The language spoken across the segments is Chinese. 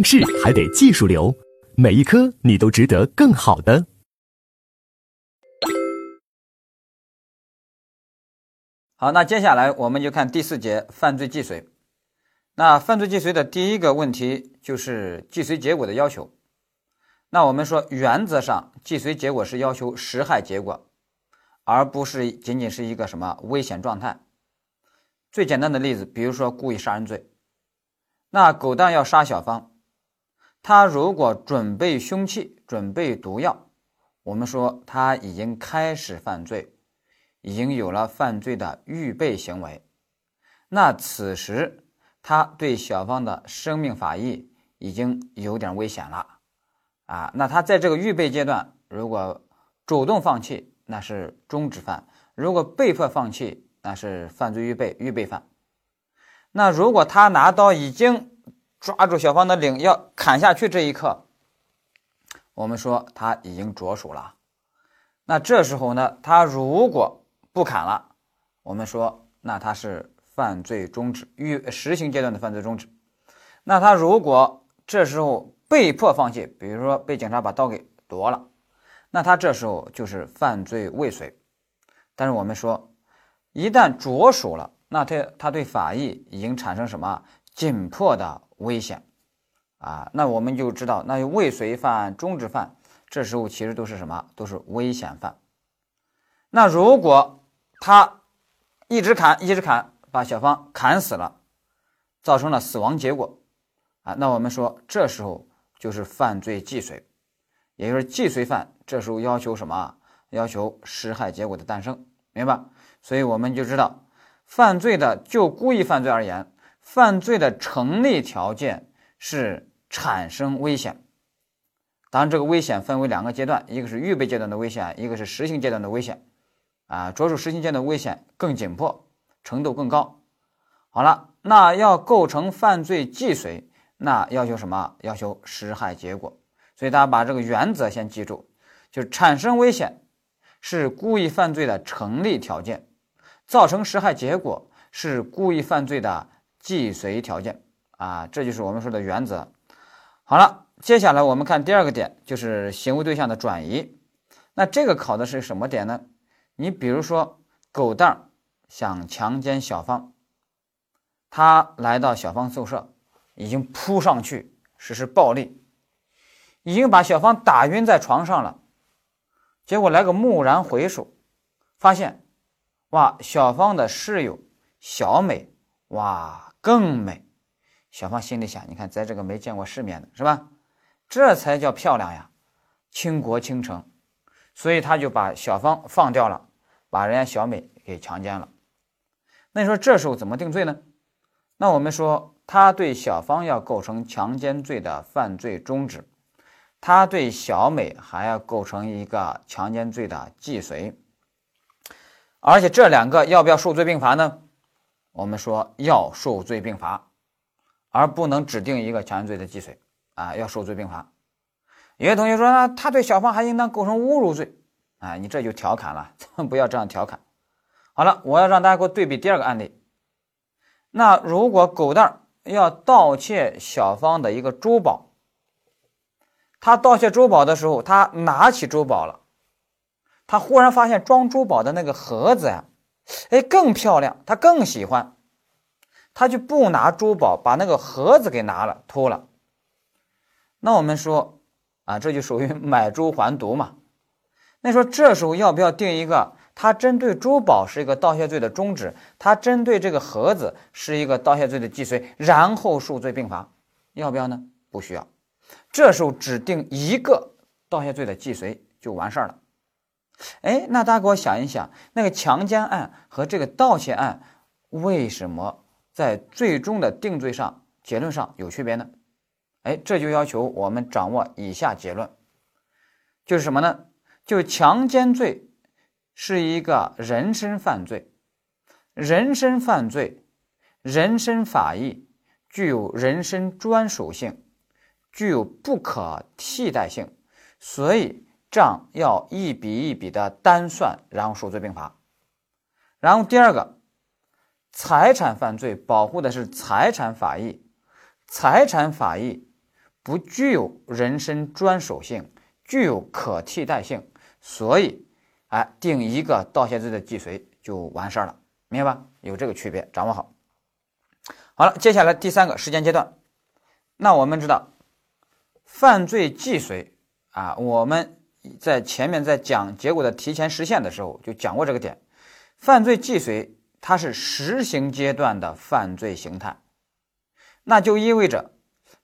应试还得技术流，每一科你都值得更好的。好，那接下来我们就看第四节犯罪既遂。那犯罪既遂的第一个问题就是既遂结果的要求。那我们说，原则上既遂结果是要求实害结果，而不是仅仅是一个什么危险状态。最简单的例子，比如说故意杀人罪。那狗蛋要杀小芳，他如果准备凶器、准备毒药，我们说他已经开始犯罪。已经有了犯罪的预备行为，那此时他对小芳的生命法益已经有点危险了啊！那他在这个预备阶段，如果主动放弃，那是中止犯；如果被迫放弃，那是犯罪预备预备犯。那如果他拿刀已经抓住小芳的领要砍下去这一刻，我们说他已经着手了。那这时候呢，他如果不砍了，我们说那他是犯罪中止，预实行阶段的犯罪中止。那他如果这时候被迫放弃，比如说被警察把刀给夺了，那他这时候就是犯罪未遂。但是我们说，一旦着手了，那他他对法益已经产生什么紧迫的危险啊？那我们就知道，那未遂犯、中止犯，这时候其实都是什么？都是危险犯。那如果他一直砍，一直砍，把小芳砍死了，造成了死亡结果啊！那我们说，这时候就是犯罪既遂，也就是既遂犯。这时候要求什么？要求实害结果的诞生，明白？所以我们就知道，犯罪的就故意犯罪而言，犯罪的成立条件是产生危险。当然，这个危险分为两个阶段，一个是预备阶段的危险，一个是实行阶段的危险。啊，着手实行阶段危险更紧迫，程度更高。好了，那要构成犯罪既遂，那要求什么？要求实害结果。所以大家把这个原则先记住，就是产生危险是故意犯罪的成立条件，造成实害结果是故意犯罪的既遂条件。啊，这就是我们说的原则。好了，接下来我们看第二个点，就是行为对象的转移。那这个考的是什么点呢？你比如说，狗蛋儿想强奸小芳，他来到小芳宿舍，已经扑上去实施暴力，已经把小芳打晕在床上了。结果来个蓦然回首，发现，哇，小芳的室友小美，哇，更美。小芳心里想：你看，在这个没见过世面的是吧？这才叫漂亮呀，倾国倾城。所以他就把小芳放掉了。把人家小美给强奸了，那你说这时候怎么定罪呢？那我们说他对小芳要构成强奸罪的犯罪中止，他对小美还要构成一个强奸罪的既遂，而且这两个要不要数罪并罚呢？我们说要受罪并罚，而不能指定一个强奸罪的既遂啊，要受罪并罚。有些同学说，那他对小芳还应当构成侮辱罪。啊，你这就调侃了，咱 们不要这样调侃。好了，我要让大家给我对比第二个案例。那如果狗蛋儿要盗窃小芳的一个珠宝，他盗窃珠宝的时候，他拿起珠宝了，他忽然发现装珠宝的那个盒子呀，哎，更漂亮，他更喜欢，他就不拿珠宝，把那个盒子给拿了，偷了。那我们说啊，这就属于 买椟还毒嘛。那说这时候要不要定一个？他针对珠宝是一个盗窃罪的中止，他针对这个盒子是一个盗窃罪的既遂，然后数罪并罚，要不要呢？不需要。这时候只定一个盗窃罪的既遂就完事儿了。哎，那大家给我想一想，那个强奸案和这个盗窃案为什么在最终的定罪上结论上有区别呢？哎，这就要求我们掌握以下结论，就是什么呢？就强奸罪是一个人身犯罪，人身犯罪，人身法益具有人身专属性，具有不可替代性，所以账要一笔一笔的单算，然后数罪并罚。然后第二个，财产犯罪保护的是财产法益，财产法益不具有人身专属性，具有可替代性，所以，哎，定一个盗窃罪的既遂就完事儿了，明白吧？有这个区别，掌握好。好了，接下来第三个时间阶段，那我们知道，犯罪既遂啊，我们在前面在讲结果的提前实现的时候就讲过这个点，犯罪既遂它是实行阶段的犯罪形态，那就意味着。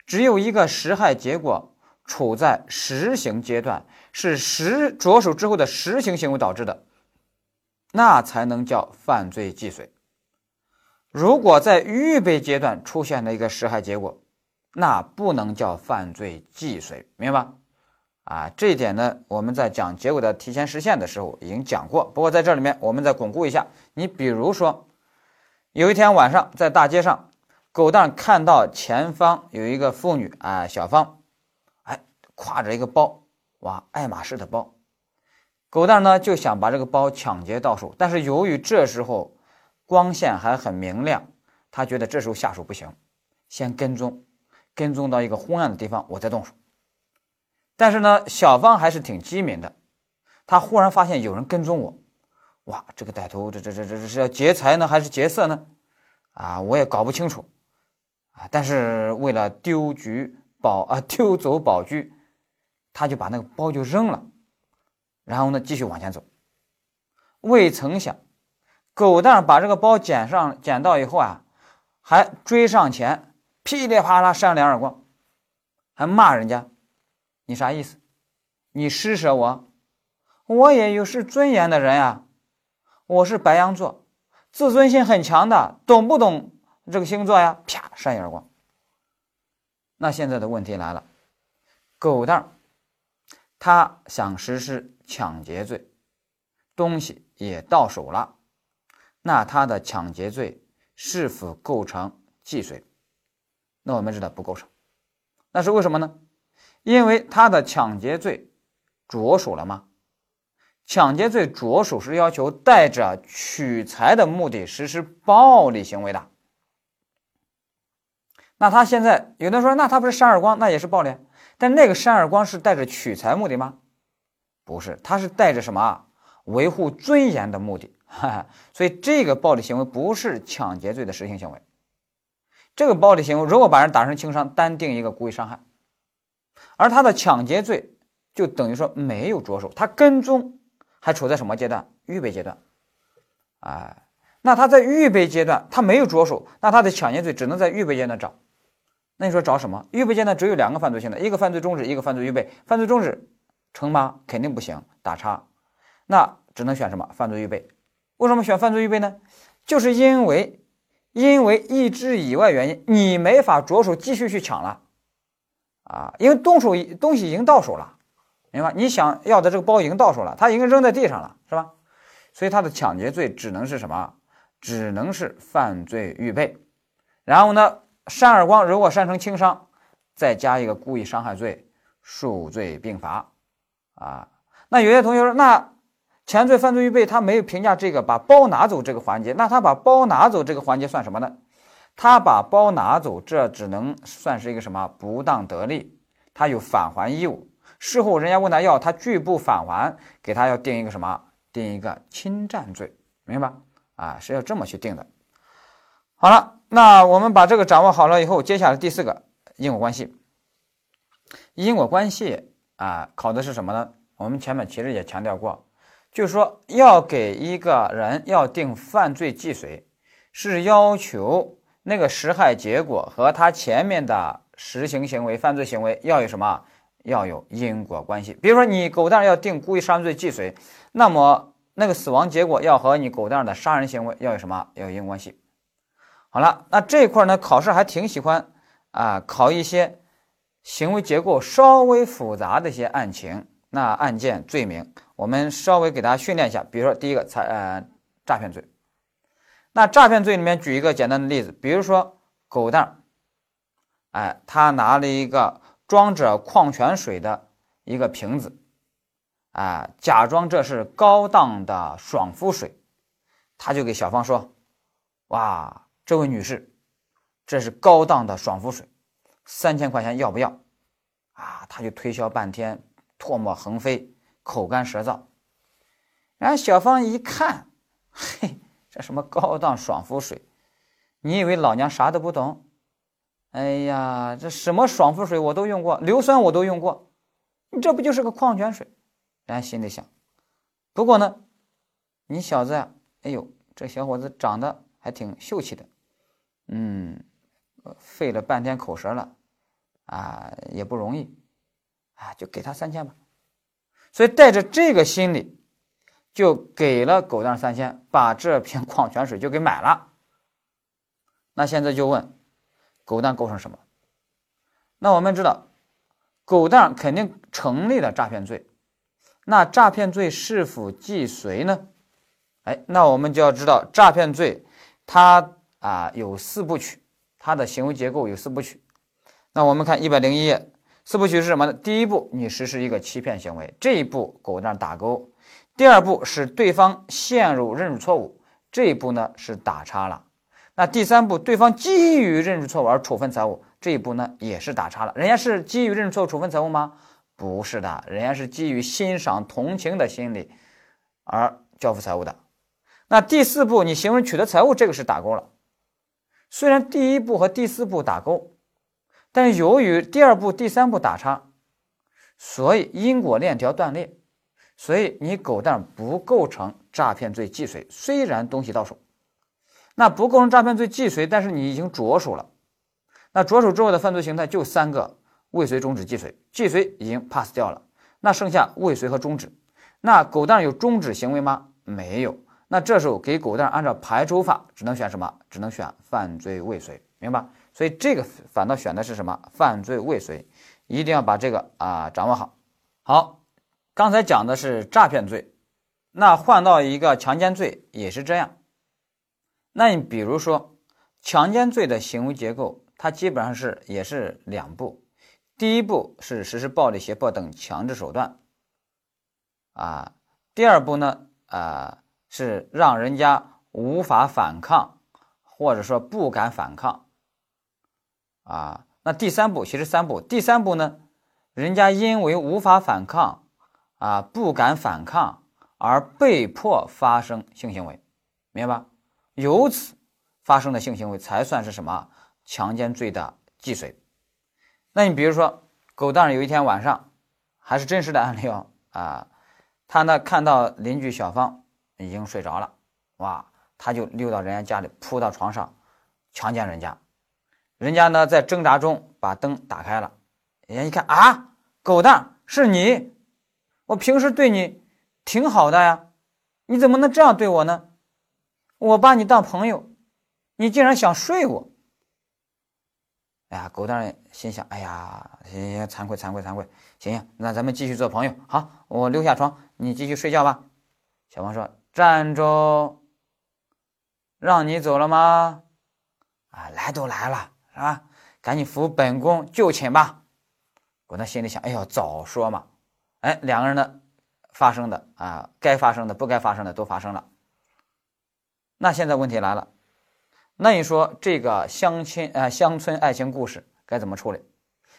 只有一个实害结果处在实行阶段，是实着手之后的实行行为导致的，那才能叫犯罪既遂。如果在预备阶段出现了一个实害结果，那不能叫犯罪既遂，明白吧？啊，这一点呢，我们在讲结果的提前实现的时候已经讲过。不过在这里面，我们再巩固一下。你比如说，有一天晚上在大街上。狗蛋看到前方有一个妇女啊，小芳，哎，挎着一个包，哇，爱马仕的包。狗蛋呢就想把这个包抢劫到手，但是由于这时候光线还很明亮，他觉得这时候下手不行，先跟踪，跟踪到一个昏暗的地方，我再动手。但是呢，小芳还是挺机敏的，她忽然发现有人跟踪我，哇，这个歹徒这这这这这是要劫财呢还是劫色呢？啊，我也搞不清楚。啊！但是为了丢局保啊，丢走宝具，他就把那个包就扔了，然后呢，继续往前走。未曾想，狗蛋把这个包捡上捡到以后啊，还追上前，噼里啪啦扇两耳光，还骂人家：“你啥意思？你施舍我？我也有失尊严的人呀！我是白羊座，自尊心很强的，懂不懂？”这个星座呀，啪扇一耳光。那现在的问题来了，狗蛋儿他想实施抢劫罪，东西也到手了，那他的抢劫罪是否构成既遂？那我们知道不构成，那是为什么呢？因为他的抢劫罪着手了吗？抢劫罪着手是要求带着取财的目的实施暴力行为的。那他现在有的说，那他不是扇耳光，那也是暴力。但那个扇耳光是带着取财目的吗？不是，他是带着什么维护尊严的目的。哈哈，所以这个暴力行为不是抢劫罪的实行行为。这个暴力行为如果把人打成轻伤，单定一个故意伤害。而他的抢劫罪就等于说没有着手，他跟踪还处在什么阶段？预备阶段。哎，那他在预备阶段他没有着手，那他的抢劫罪只能在预备阶段找。那你说找什么？预备阶段只有两个犯罪性的，一个犯罪中止，一个犯罪预备。犯罪中止成吗？肯定不行，打叉。那只能选什么？犯罪预备。为什么选犯罪预备呢？就是因为，因为意志以外原因，你没法着手继续去抢了啊！因为动手东西已经到手了，明白？你想要的这个包已经到手了，他已经扔在地上了，是吧？所以他的抢劫罪只能是什么？只能是犯罪预备。然后呢？扇耳光，如果扇成轻伤，再加一个故意伤害罪，数罪并罚。啊，那有些同学说，那前罪犯罪预备他没有评价这个把包拿走这个环节，那他把包拿走这个环节算什么呢？他把包拿走，这只能算是一个什么不当得利，他有返还义务。事后人家问他要，他拒不返还，给他要定一个什么？定一个侵占罪，明白？啊，是要这么去定的。好了。那我们把这个掌握好了以后，接下来第四个因果关系。因果关系啊，考的是什么呢？我们前面其实也强调过，就是说要给一个人要定犯罪既遂，是要求那个实害结果和他前面的实行行为、犯罪行为要有什么？要有因果关系。比如说你狗蛋要定故意杀人罪既遂，那么那个死亡结果要和你狗蛋的杀人行为要有什么？要有因果关系。好了，那这一块呢，考试还挺喜欢啊，考一些行为结构稍微复杂的一些案情，那案件罪名，我们稍微给大家训练一下。比如说第一个财呃诈骗罪，那诈骗罪里面举一个简单的例子，比如说狗蛋儿，哎，他拿了一个装着矿泉水的一个瓶子，啊，假装这是高档的爽肤水，他就给小芳说，哇。这位女士，这是高档的爽肤水，三千块钱要不要？啊，他就推销半天，唾沫横飞，口干舌燥。然后小芳一看，嘿，这什么高档爽肤水？你以为老娘啥都不懂？哎呀，这什么爽肤水我都用过，硫酸我都用过，你这不就是个矿泉水？然后心里想，不过呢，你小子呀，哎呦，这小伙子长得还挺秀气的，嗯，费了半天口舌了，啊，也不容易，啊，就给他三千吧。所以带着这个心理。就给了狗蛋三千，把这瓶矿泉水就给买了。那现在就问，狗蛋构成什么？那我们知道，狗蛋肯定成立了诈骗罪。那诈骗罪是否既遂呢？哎，那我们就要知道诈骗罪，它啊有四部曲，它的行为结构有四部曲。那我们看一百零一页，四部曲是什么呢？第一步，你实施一个欺骗行为，这一步狗蛋打勾。第二步使对方陷入认识错误，这一步呢是打叉了。那第三步，对方基于认识错误而处分财物，这一步呢也是打叉了。人家是基于认识错误处分财物吗？不是的，人家是基于欣赏同情的心理而交付财物的。那第四步，你行为取得财物，这个是打勾了。虽然第一步和第四步打勾，但由于第二步、第三步打叉，所以因果链条断裂。所以你狗蛋不构成诈骗罪既遂，虽然东西到手，那不构成诈骗罪既遂，但是你已经着手了。那着手之后的犯罪形态就三个：未遂、终止、既遂。既遂已经 pass 掉了，那剩下未遂和终止。那狗蛋有终止行为吗？没有。那这时候给狗蛋按照排除法，只能选什么？只能选犯罪未遂，明白？所以这个反倒选的是什么？犯罪未遂，一定要把这个啊掌握好。好。刚才讲的是诈骗罪，那换到一个强奸罪也是这样。那你比如说强奸罪的行为结构，它基本上是也是两步，第一步是实施暴力、胁迫等强制手段，啊，第二步呢，啊是让人家无法反抗，或者说不敢反抗，啊，那第三步其实三步，第三步呢，人家因为无法反抗。啊，不敢反抗而被迫发生性行为，明白吧？由此发生的性行为才算是什么强奸罪的既遂。那你比如说，狗蛋有一天晚上，还是真实的案例哦。啊，他呢看到邻居小芳已经睡着了，哇，他就溜到人家家里，扑到床上强奸人家。人家呢在挣扎中把灯打开了，人家一看啊，狗蛋是你。我平时对你挺好的呀，你怎么能这样对我呢？我把你当朋友，你竟然想睡我！哎呀，狗蛋心想：哎呀，行行，惭愧惭愧惭愧，行行，那咱们继续做朋友。好，我溜下床，你继续睡觉吧。小王说：“站住！让你走了吗？啊，来都来了，是吧？赶紧扶本宫就寝吧。”狗蛋心里想：哎呦，早说嘛！哎，两个人的发生的啊，该发生的、不该发生的都发生了。那现在问题来了，那你说这个乡亲啊，乡村爱情故事该怎么处理？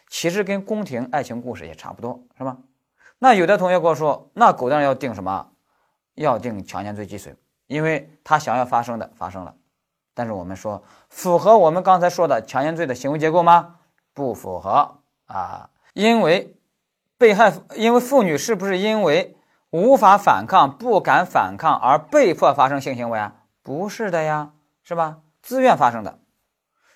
其实跟宫廷爱情故事也差不多，是吧？那有的同学跟我说，那狗蛋要定什么？要定强奸罪既遂，因为他想要发生的发生了。但是我们说，符合我们刚才说的强奸罪的行为结构吗？不符合啊，因为。被害因为妇女是不是因为无法反抗、不敢反抗而被迫发生性行为啊？不是的呀，是吧？自愿发生的，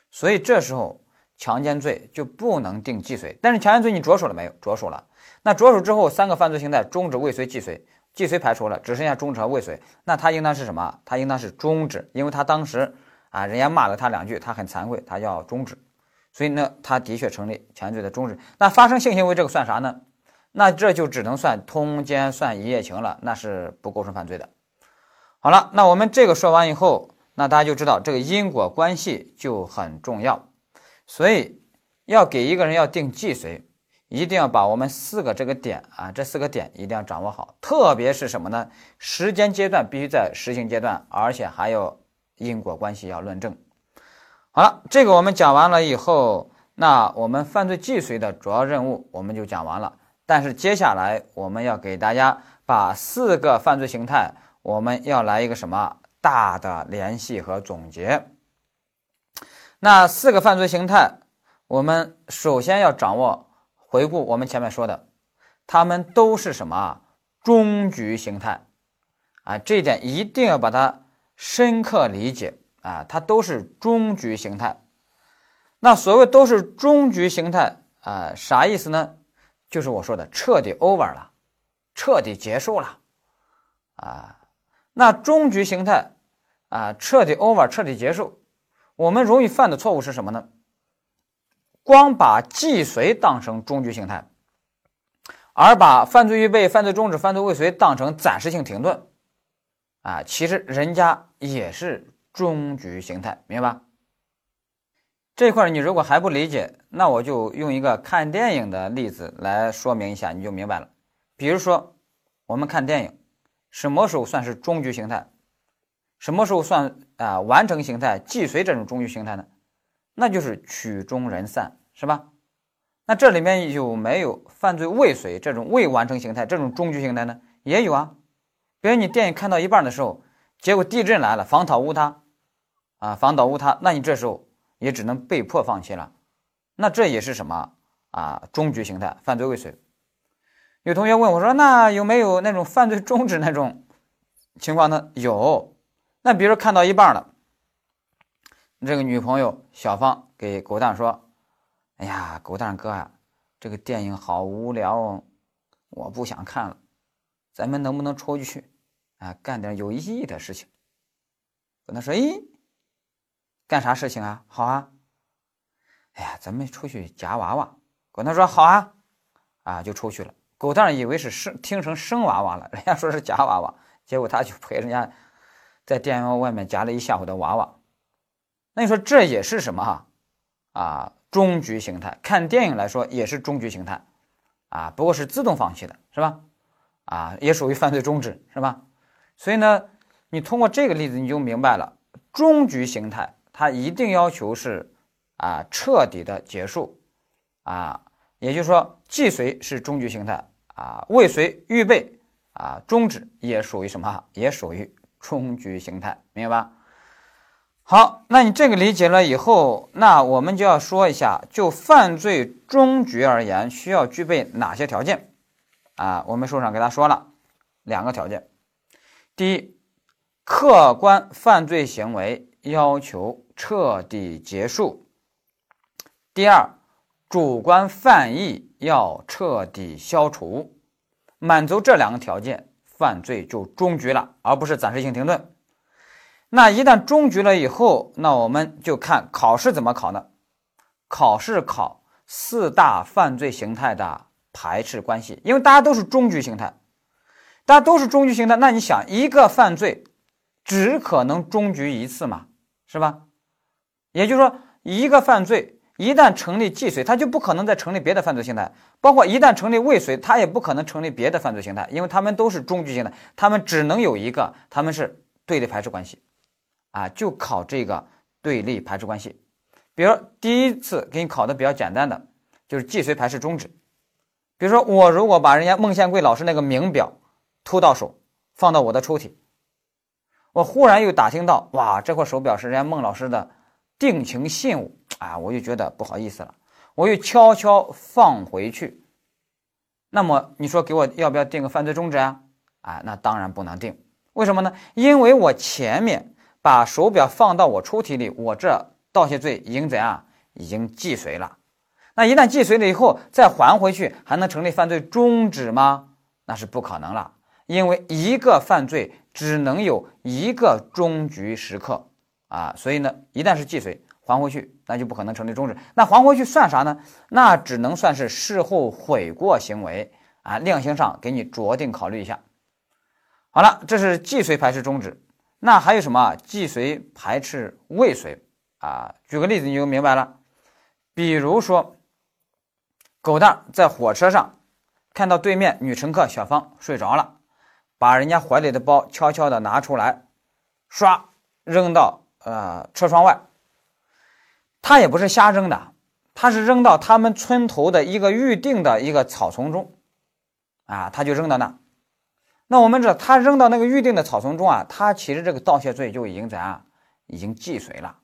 所以这时候强奸罪就不能定既遂。但是强奸罪你着手了没有？着手了。那着手之后，三个犯罪形态：终止、未遂、既遂。既遂排除了，只剩下终止和未遂。那他应当是什么？他应当是终止，因为他当时啊，人家骂了他两句，他很惭愧，他要终止。所以呢，他的确成立强奸罪的终止。那发生性行为这个算啥呢？那这就只能算通奸，算一夜情了，那是不构成犯罪的。好了，那我们这个说完以后，那大家就知道这个因果关系就很重要。所以要给一个人要定既遂，一定要把我们四个这个点啊，这四个点一定要掌握好。特别是什么呢？时间阶段必须在实行阶段，而且还有因果关系要论证。好了，这个我们讲完了以后。那我们犯罪既遂的主要任务我们就讲完了。但是接下来我们要给大家把四个犯罪形态，我们要来一个什么大的联系和总结。那四个犯罪形态，我们首先要掌握，回顾我们前面说的，他们都是什么啊终局形态啊？这一点一定要把它深刻理解啊！它都是终局形态。那所谓都是终局形态啊，啥意思呢？就是我说的彻底 over 了，彻底结束了啊。那终局形态啊，彻底 over，彻底结束。我们容易犯的错误是什么呢？光把既遂当成终局形态，而把犯罪预备、犯罪中止、犯罪未遂当成暂时性停顿，啊，其实人家也是终局形态，明白吧？这块你如果还不理解，那我就用一个看电影的例子来说明一下，你就明白了。比如说，我们看电影，什么时候算是终局形态？什么时候算啊完成形态、既遂这种终局形态呢？那就是曲终人散，是吧？那这里面有没有犯罪未遂这种未完成形态、这种终局形态呢？也有啊。比如你电影看到一半的时候，结果地震来了，房倒屋塌，啊，房倒屋塌，那你这时候也只能被迫放弃了。那这也是什么啊？终局形态，犯罪未遂。有同学问我说：“那有没有那种犯罪终止那种情况呢？”有。那比如看到一半了，这个女朋友小芳给狗蛋说：“哎呀，狗蛋哥啊，这个电影好无聊哦，我不想看了，咱们能不能出去啊，干点有意义的事情？”跟他说：“咦，干啥事情啊？好啊，哎呀，咱们出去夹娃娃。”狗蛋说：“好啊，啊，就出去了。”狗蛋以为是生听成生娃娃了，人家说是夹娃娃，结果他就陪人家。在电影院外面夹了一下午的娃娃，那你说这也是什么哈？啊，终局形态。看电影来说也是终局形态，啊，不过是自动放弃的，是吧？啊，也属于犯罪终止，是吧？所以呢，你通过这个例子你就明白了，终局形态它一定要求是啊彻底的结束，啊，也就是说既遂是终局形态，啊，未遂预备啊终止也属于什么？也属于。终局形态，明白吧？好，那你这个理解了以后，那我们就要说一下，就犯罪终局而言，需要具备哪些条件啊？我们书上给大家说了两个条件：第一，客观犯罪行为要求彻底结束；第二，主观犯意要彻底消除。满足这两个条件。犯罪就终局了，而不是暂时性停顿。那一旦终局了以后，那我们就看考试怎么考呢？考试考四大犯罪形态的排斥关系，因为大家都是终局形态，大家都是终局形态。那你想，一个犯罪只可能终局一次嘛，是吧？也就是说，一个犯罪。一旦成立既遂，它就不可能再成立别的犯罪形态，包括一旦成立未遂，它也不可能成立别的犯罪形态，因为他们都是终局性的，他们只能有一个，他们是对立排斥关系，啊，就考这个对立排斥关系。比如第一次给你考的比较简单的，就是既遂排斥终止。比如说我如果把人家孟宪贵老师那个名表偷到手，放到我的抽屉，我忽然又打听到，哇，这块手表是人家孟老师的定情信物。啊，我就觉得不好意思了，我又悄悄放回去。那么你说给我要不要定个犯罪终止啊？啊，那当然不能定。为什么呢？因为我前面把手表放到我抽屉里，我这盗窃罪已经怎样？已经既遂了。那一旦既遂了以后，再还回去，还能成立犯罪终止吗？那是不可能了，因为一个犯罪只能有一个终局时刻啊。所以呢，一旦是既遂。还回去，那就不可能成立终止。那还回去算啥呢？那只能算是事后悔过行为啊，量刑上给你酌定考虑一下。好了，这是既遂排斥终止。那还有什么？既遂排斥未遂啊？举个例子你就明白了。比如说，狗蛋在火车上看到对面女乘客小芳睡着了，把人家怀里的包悄悄的拿出来，唰扔到呃车窗外。他也不是瞎扔的，他是扔到他们村头的一个预定的一个草丛中，啊，他就扔到那。那我们知道，他扔到那个预定的草丛中啊，他其实这个盗窃罪就已经怎样，已经既遂了。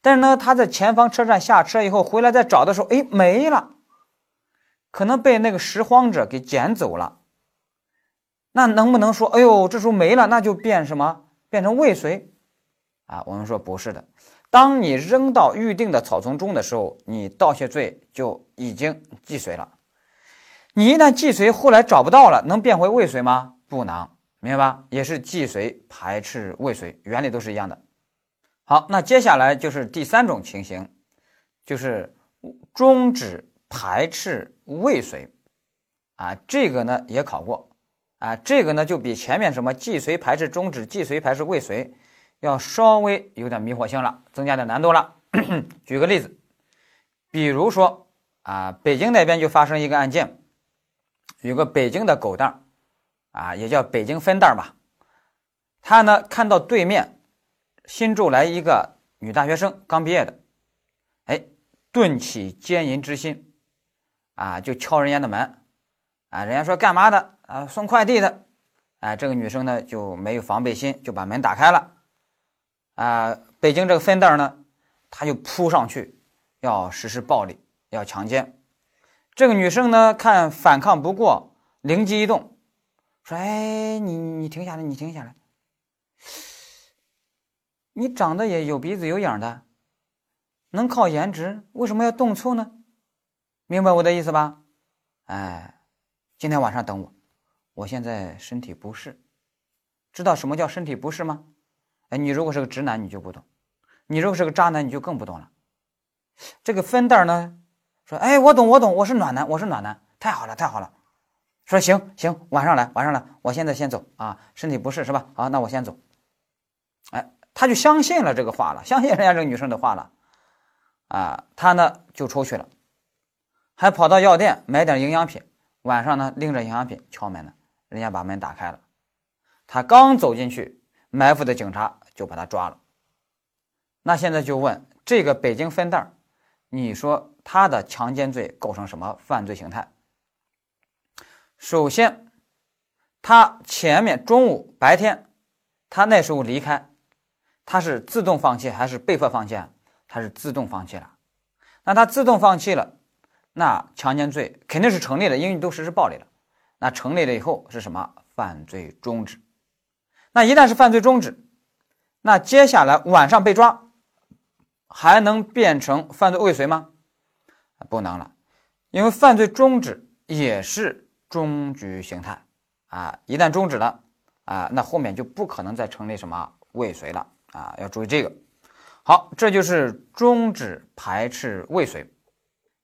但是呢，他在前方车站下车以后回来再找的时候，哎，没了，可能被那个拾荒者给捡走了。那能不能说，哎呦，这时候没了，那就变什么？变成未遂？啊，我们说不是的。当你扔到预定的草丛中的时候，你盗窃罪就已经既遂了。你一旦既遂，后来找不到了，能变回未遂吗？不能，明白吧？也是既遂排斥未遂，原理都是一样的。好，那接下来就是第三种情形，就是终止排斥未遂。啊，这个呢也考过。啊，这个呢就比前面什么既遂排斥终止、既遂排斥未遂。要稍微有点迷惑性了，增加点难度了。举个例子，比如说啊，北京那边就发生一个案件，有个北京的狗蛋儿啊，也叫北京分蛋儿吧，他呢看到对面新住来一个女大学生，刚毕业的，哎，顿起奸淫之心，啊，就敲人家的门，啊，人家说干嘛的啊，送快递的，哎，这个女生呢就没有防备心，就把门打开了。啊，北京这个分蛋呢，他就扑上去，要实施暴力，要强奸。这个女生呢，看反抗不过，灵机一动，说：“哎，你你停下来，你停下来，你长得也有鼻子有眼的，能靠颜值，为什么要动粗呢？明白我的意思吧？哎，今天晚上等我，我现在身体不适，知道什么叫身体不适吗？”哎，你如果是个直男，你就不懂；你如果是个渣男，你就更不懂了。这个分蛋呢，说：“哎，我懂，我懂，我是暖男，我是暖男，太好了，太好了。”说：“行行，晚上来，晚上来，我现在先走啊，身体不适是吧？好，那我先走。”哎，他就相信了这个话了，相信人家这个女生的话了啊，他呢就出去了，还跑到药店买点营养品。晚上呢，拎着营养品敲门呢，人家把门打开了，他刚走进去，埋伏的警察。就把他抓了。那现在就问这个北京分蛋你说他的强奸罪构成什么犯罪形态？首先，他前面中午白天，他那时候离开，他是自动放弃还是被迫放弃？他是自动放弃了。那他自动放弃了，那强奸罪肯定是成立的，因为你都实施暴力了。那成立了以后是什么？犯罪终止。那一旦是犯罪终止。那接下来晚上被抓，还能变成犯罪未遂吗？不能了，因为犯罪终止也是终局形态啊！一旦终止了啊，那后面就不可能再成立什么未遂了啊！要注意这个。好，这就是终止排斥未遂。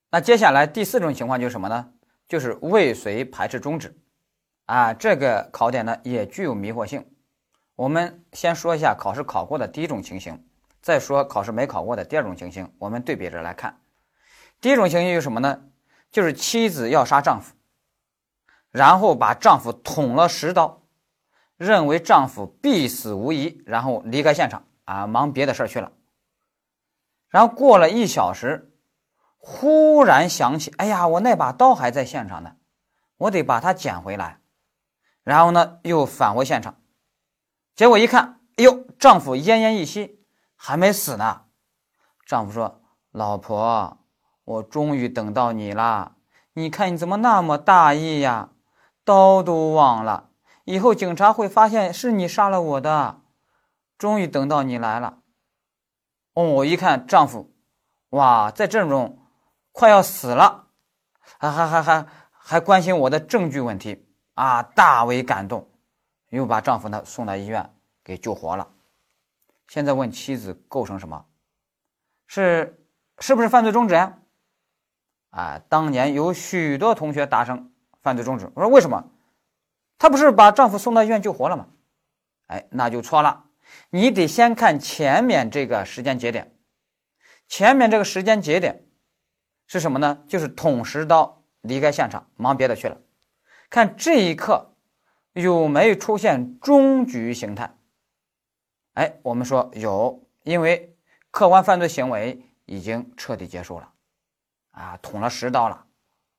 那接下来第四种情况就是什么呢？就是未遂排斥终止啊！这个考点呢也具有迷惑性。我们先说一下考试考过的第一种情形，再说考试没考过的第二种情形。我们对比着来看，第一种情形是什么呢？就是妻子要杀丈夫，然后把丈夫捅了十刀，认为丈夫必死无疑，然后离开现场啊，忙别的事儿去了。然后过了一小时，忽然想起，哎呀，我那把刀还在现场呢，我得把它捡回来。然后呢，又返回现场。结果一看，哎呦，丈夫奄奄一息，还没死呢。丈夫说：“老婆，我终于等到你了。你看你怎么那么大意呀？刀都忘了，以后警察会发现是你杀了我的。终于等到你来了。”哦，我一看丈夫，哇，在这种快要死了，还还还还还关心我的证据问题啊，大为感动。又把丈夫呢送到医院给救活了。现在问妻子构成什么？是是不是犯罪终止呀？啊，当年有许多同学答成犯罪终止。我说为什么？她不是把丈夫送到医院救活了吗？哎，那就错了。你得先看前面这个时间节点。前面这个时间节点是什么呢？就是捅十刀离开现场，忙别的去了。看这一刻。有没有出现终局形态？哎，我们说有，因为客观犯罪行为已经彻底结束了，啊，捅了十刀了，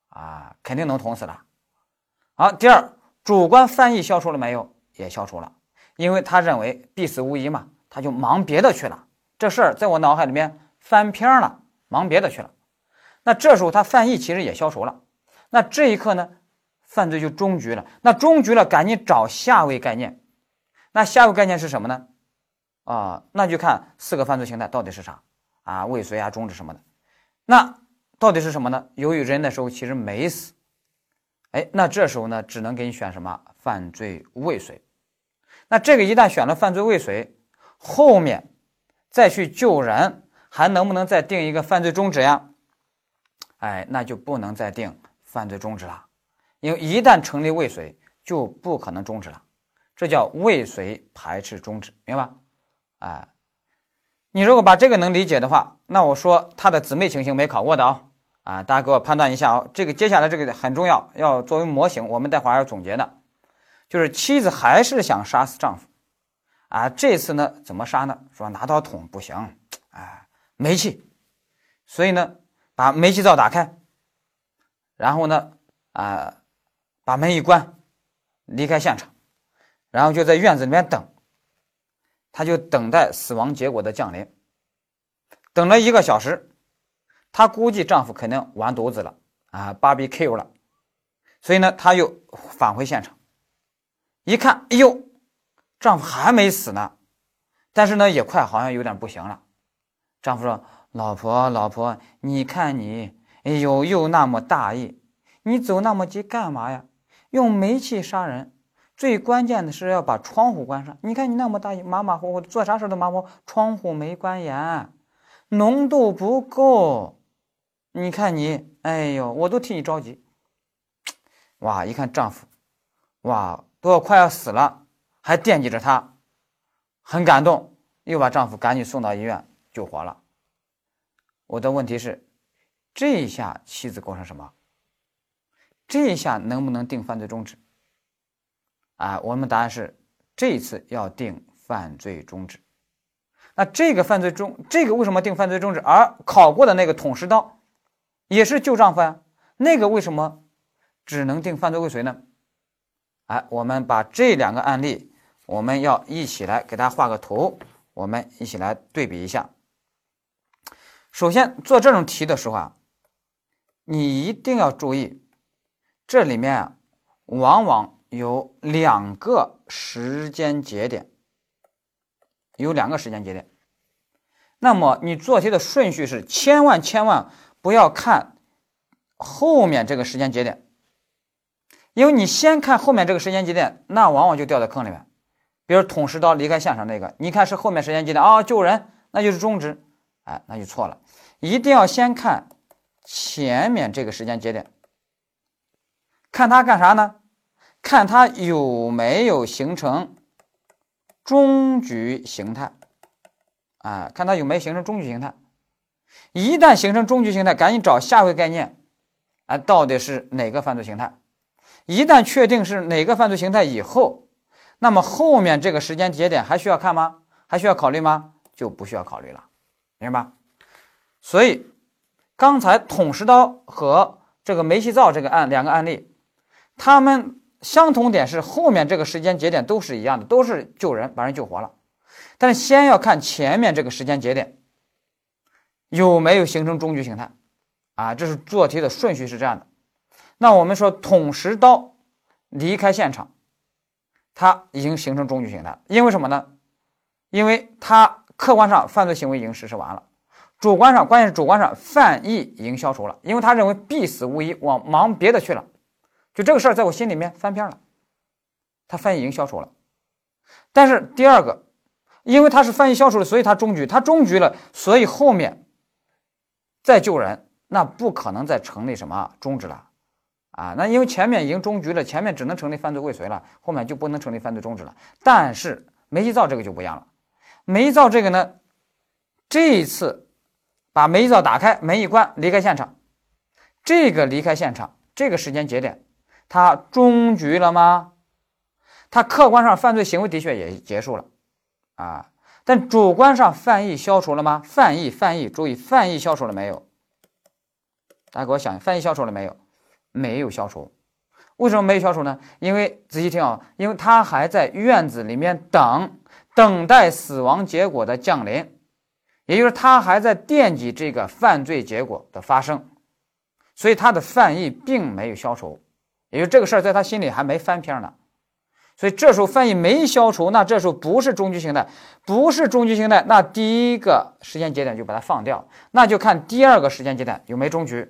啊，肯定能捅死了。好，第二，主观犯意消除了没有？也消除了，因为他认为必死无疑嘛，他就忙别的去了。这事儿在我脑海里面翻篇了，忙别的去了。那这时候他犯意其实也消除了。那这一刻呢，犯罪就终局了。那终局了，赶紧找下位概念。那下位概念是什么呢？啊，那就看四个犯罪形态到底是啥啊，未遂啊，终止什么的。那到底是什么呢？由于人的时候其实没死，哎，那这时候呢，只能给你选什么？犯罪未遂。那这个一旦选了犯罪未遂，后面再去救人，还能不能再定一个犯罪终止呀？哎，那就不能再定犯罪中止了，因为一旦成立未遂，就不可能终止了，这叫未遂排斥终止，明白？哎，你如果把这个能理解的话，那我说他的姊妹情形没考过的啊，啊，大家给我判断一下啊，这个接下来这个很重要，要作为模型，我们待会儿要总结的。就是妻子还是想杀死丈夫，啊，这次呢怎么杀呢？说拿刀捅不行，哎，煤气，所以呢把煤气灶打开，然后呢啊把门一关，离开现场，然后就在院子里面等，他就等待死亡结果的降临，等了一个小时，他估计丈夫肯定完犊子了啊，芭比 Q 了，所以呢他又返回现场。一看，哎呦，丈夫还没死呢，但是呢，也快好像有点不行了。丈夫说：“老婆，老婆，你看你，哎呦，又那么大意，你走那么急干嘛呀？用煤气杀人，最关键的是要把窗户关上。你看你那么大意，马马虎虎做啥事都马虎，窗户没关严，浓度不够。你看你，哎呦，我都替你着急。哇，一看丈夫，哇。”都要快要死了，还惦记着他，很感动，又把丈夫赶紧送到医院救活了。我的问题是，这一下妻子构成什么？这一下能不能定犯罪中止？啊，我们答案是这一次要定犯罪中止。那这个犯罪中，这个为什么定犯罪中止？而考过的那个捅十刀，也是救丈夫呀，那个为什么只能定犯罪未遂呢？哎，我们把这两个案例，我们要一起来给大家画个图，我们一起来对比一下。首先做这种题的时候啊，你一定要注意，这里面啊，往往有两个时间节点，有两个时间节点。那么你做题的顺序是，千万千万不要看后面这个时间节点。因为你先看后面这个时间节点，那往往就掉在坑里面。比如捅十刀离开现场那个，你看是后面时间节点啊，救人那就是终止，哎，那就错了。一定要先看前面这个时间节点，看它干啥呢？看它有没有形成终局形态，啊，看它有没有形成终局形态。一旦形成终局形态，赶紧找下位概念，啊，到底是哪个犯罪形态？一旦确定是哪个犯罪形态以后，那么后面这个时间节点还需要看吗？还需要考虑吗？就不需要考虑了，明白？所以刚才捅石刀和这个煤气灶这个案两个案例，他们相同点是后面这个时间节点都是一样的，都是救人把人救活了，但是先要看前面这个时间节点有没有形成终局形态啊，这是做题的顺序是这样的。那我们说捅石刀离开现场，他已经形成终局形态，因为什么呢？因为他客观上犯罪行为已经实施完了，主观上关键是主观上犯意已经消除了，因为他认为必死无疑，往忙别的去了，就这个事儿在我心里面翻篇了，他犯意已经消除了。但是第二个，因为他是犯意消除了，所以他终局，他终局了，所以后面再救人，那不可能再成立什么终止了。啊，那因为前面已经终局了，前面只能成立犯罪未遂了，后面就不能成立犯罪终止了。但是煤气灶这个就不一样了，煤灶这个呢，这一次把煤灶打开，门一关，离开现场，这个离开现场这个时间节点，它终局了吗？它客观上犯罪行为的确也结束了，啊，但主观上犯意消除了吗？犯意，犯意，注意犯意消除了没有？大家给我想，范毅消除了没有？没有消除。为什么没有消除呢？因为仔细听啊，因为他还在院子里面等，等待死亡结果的降临，也就是他还在惦记这个犯罪结果的发生，所以他的犯意并没有消除，也就这个事儿在他心里还没翻篇呢。所以这时候犯意没消除，那这时候不是终局形态，不是终局形态，那第一个时间节点就把它放掉，那就看第二个时间节点有没终局。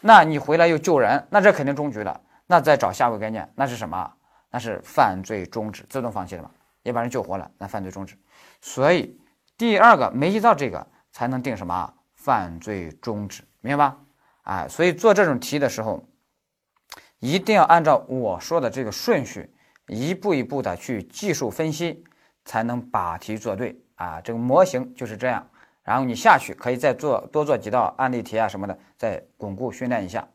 那你回来又救人，那这肯定终局了。那再找下个概念，那是什么？那是犯罪终止，自动放弃了嘛？也把人救活了，那犯罪终止。所以第二个没遇到这个，才能定什么？犯罪终止，明白吧？哎，所以做这种题的时候，一定要按照我说的这个顺序，一步一步的去技术分析，才能把题做对啊。这个模型就是这样。然后你下去可以再做多做几道案例题啊什么的，再巩固训练一下。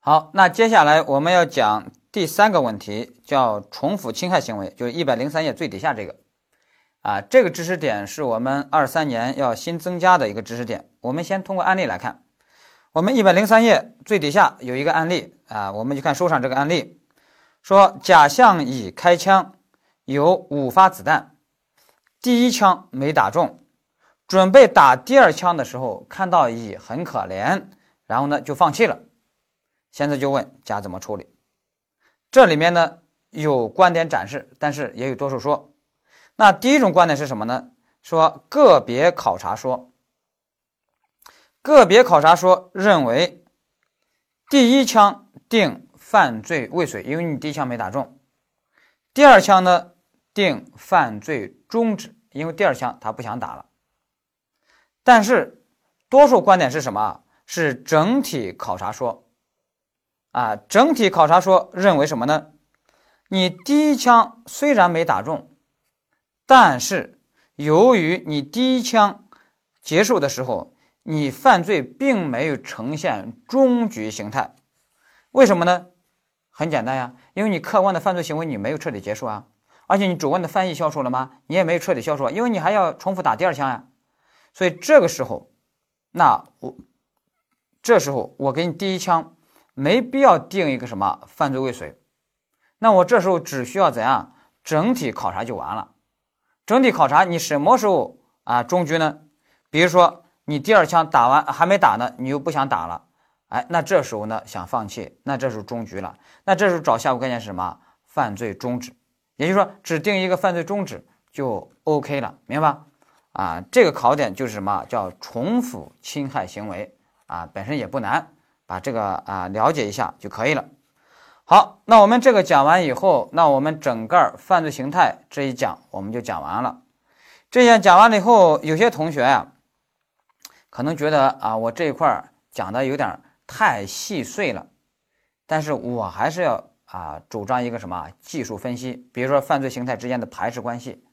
好，那接下来我们要讲第三个问题，叫重复侵害行为，就是一百零三页最底下这个啊，这个知识点是我们二三年要新增加的一个知识点。我们先通过案例来看，我们一百零三页最底下有一个案例啊，我们就看书上这个案例，说甲向乙开枪，有五发子弹，第一枪没打中。准备打第二枪的时候，看到乙很可怜，然后呢就放弃了。现在就问甲怎么处理？这里面呢有观点展示，但是也有多数说。那第一种观点是什么呢？说个别考察说，个别考察说认为第一枪定犯罪未遂，因为你第一枪没打中；第二枪呢定犯罪终止，因为第二枪他不想打了。但是，多数观点是什么？是整体考察说，啊，整体考察说认为什么呢？你第一枪虽然没打中，但是由于你第一枪结束的时候，你犯罪并没有呈现终局形态，为什么呢？很简单呀，因为你客观的犯罪行为你没有彻底结束啊，而且你主观的犯意消除了吗？你也没有彻底消除，因为你还要重复打第二枪呀。所以这个时候，那我这时候我给你第一枪，没必要定一个什么犯罪未遂，那我这时候只需要怎样整体考察就完了。整体考察你什么时候啊终局呢？比如说你第二枪打完还没打呢，你又不想打了，哎，那这时候呢想放弃，那这时候终局了。那这时候找下步概念是什么？犯罪终止，也就是说只定一个犯罪终止就 OK 了，明白吧？啊，这个考点就是什么叫重复侵害行为啊，本身也不难，把这个啊了解一下就可以了。好，那我们这个讲完以后，那我们整个犯罪形态这一讲我们就讲完了。这样讲完了以后，有些同学呀，可能觉得啊，我这一块讲的有点太细碎了，但是我还是要啊主张一个什么技术分析，比如说犯罪形态之间的排斥关系。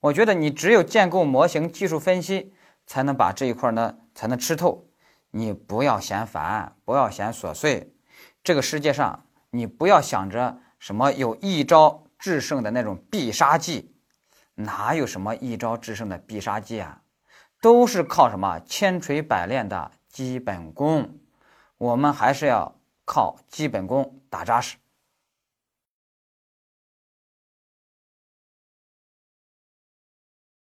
我觉得你只有建构模型、技术分析，才能把这一块呢才能吃透。你不要嫌烦，不要嫌琐碎。这个世界上，你不要想着什么有一招制胜的那种必杀技，哪有什么一招制胜的必杀技啊？都是靠什么千锤百炼的基本功。我们还是要靠基本功打扎实。